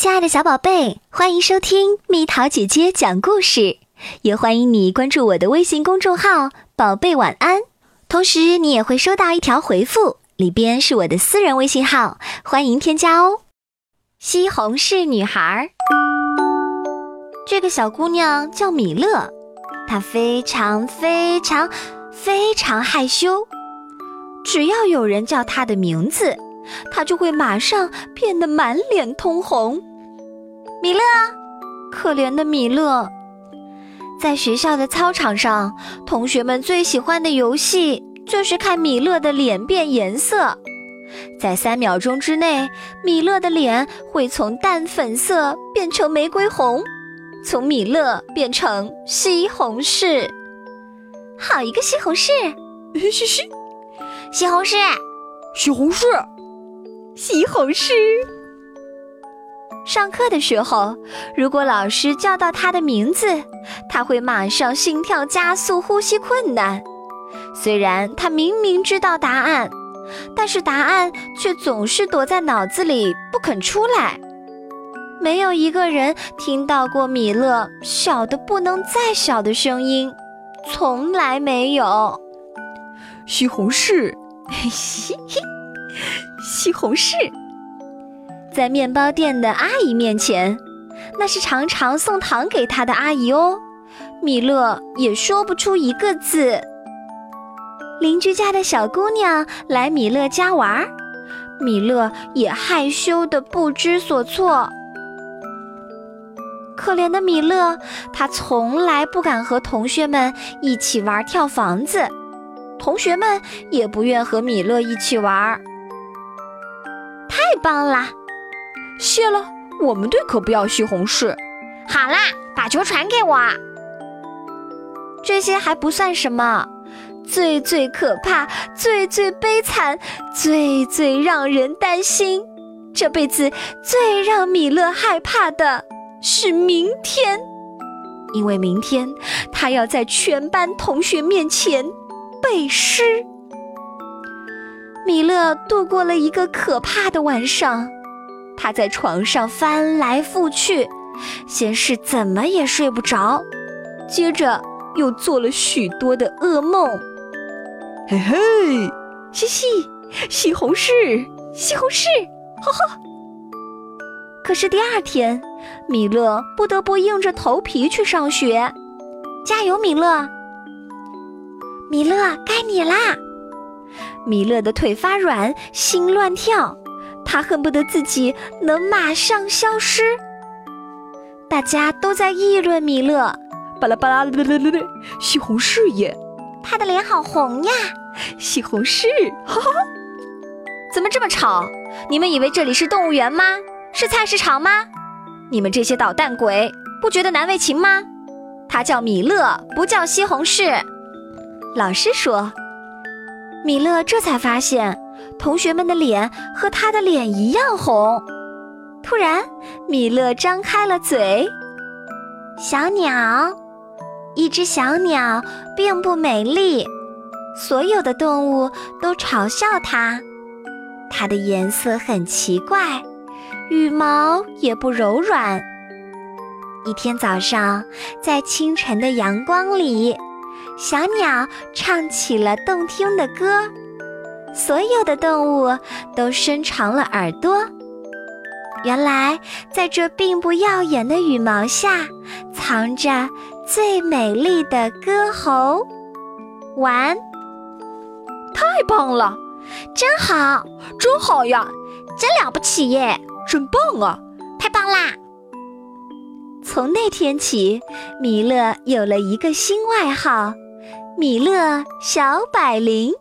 亲爱的小宝贝，欢迎收听蜜桃姐姐讲故事，也欢迎你关注我的微信公众号“宝贝晚安”。同时，你也会收到一条回复，里边是我的私人微信号，欢迎添加哦。西红柿女孩，这个小姑娘叫米勒，她非常非常非常害羞，只要有人叫她的名字。他就会马上变得满脸通红。米勒，可怜的米勒，在学校的操场上，同学们最喜欢的游戏就是看米勒的脸变颜色。在三秒钟之内，米勒的脸会从淡粉色变成玫瑰红，从米勒变成西红柿。好一个西红柿！嘘嘘，西红柿，西红柿。西红柿。上课的时候，如果老师叫到他的名字，他会马上心跳加速、呼吸困难。虽然他明明知道答案，但是答案却总是躲在脑子里不肯出来。没有一个人听到过米勒小的不能再小的声音，从来没有。西红柿，嘿嘿。西红柿，在面包店的阿姨面前，那是常常送糖给他的阿姨哦。米勒也说不出一个字。邻居家的小姑娘来米勒家玩，米勒也害羞的不知所措。可怜的米勒，他从来不敢和同学们一起玩跳房子，同学们也不愿和米勒一起玩。太棒啦！谢了，我们队可不要西红柿。好啦，把球传给我。这些还不算什么，最最可怕、最最悲惨、最最让人担心，这辈子最让米勒害怕的是明天，因为明天他要在全班同学面前背诗。米勒度过了一个可怕的晚上，他在床上翻来覆去，先是怎么也睡不着，接着又做了许多的噩梦。嘿嘿，嘻嘻，西红柿，西红柿，哈哈。可是第二天，米勒不得不硬着头皮去上学。加油，米勒！米勒，该你啦！米勒的腿发软，心乱跳，他恨不得自己能马上消失。大家都在议论米勒，巴拉巴拉啦啦啦啦，西红柿耶，他的脸好红呀，西红柿，哈哈，怎么这么吵？你们以为这里是动物园吗？是菜市场吗？你们这些捣蛋鬼，不觉得难为情吗？他叫米勒，不叫西红柿。老师说。米勒这才发现，同学们的脸和他的脸一样红。突然，米勒张开了嘴：“小鸟，一只小鸟并不美丽，所有的动物都嘲笑它。它的颜色很奇怪，羽毛也不柔软。一天早上，在清晨的阳光里。”小鸟唱起了动听的歌，所有的动物都伸长了耳朵。原来，在这并不耀眼的羽毛下，藏着最美丽的歌喉。完，太棒了，真好，真好呀，真了不起耶，真棒啊，太棒啦！从那天起，米勒有了一个新外号。米勒小百灵。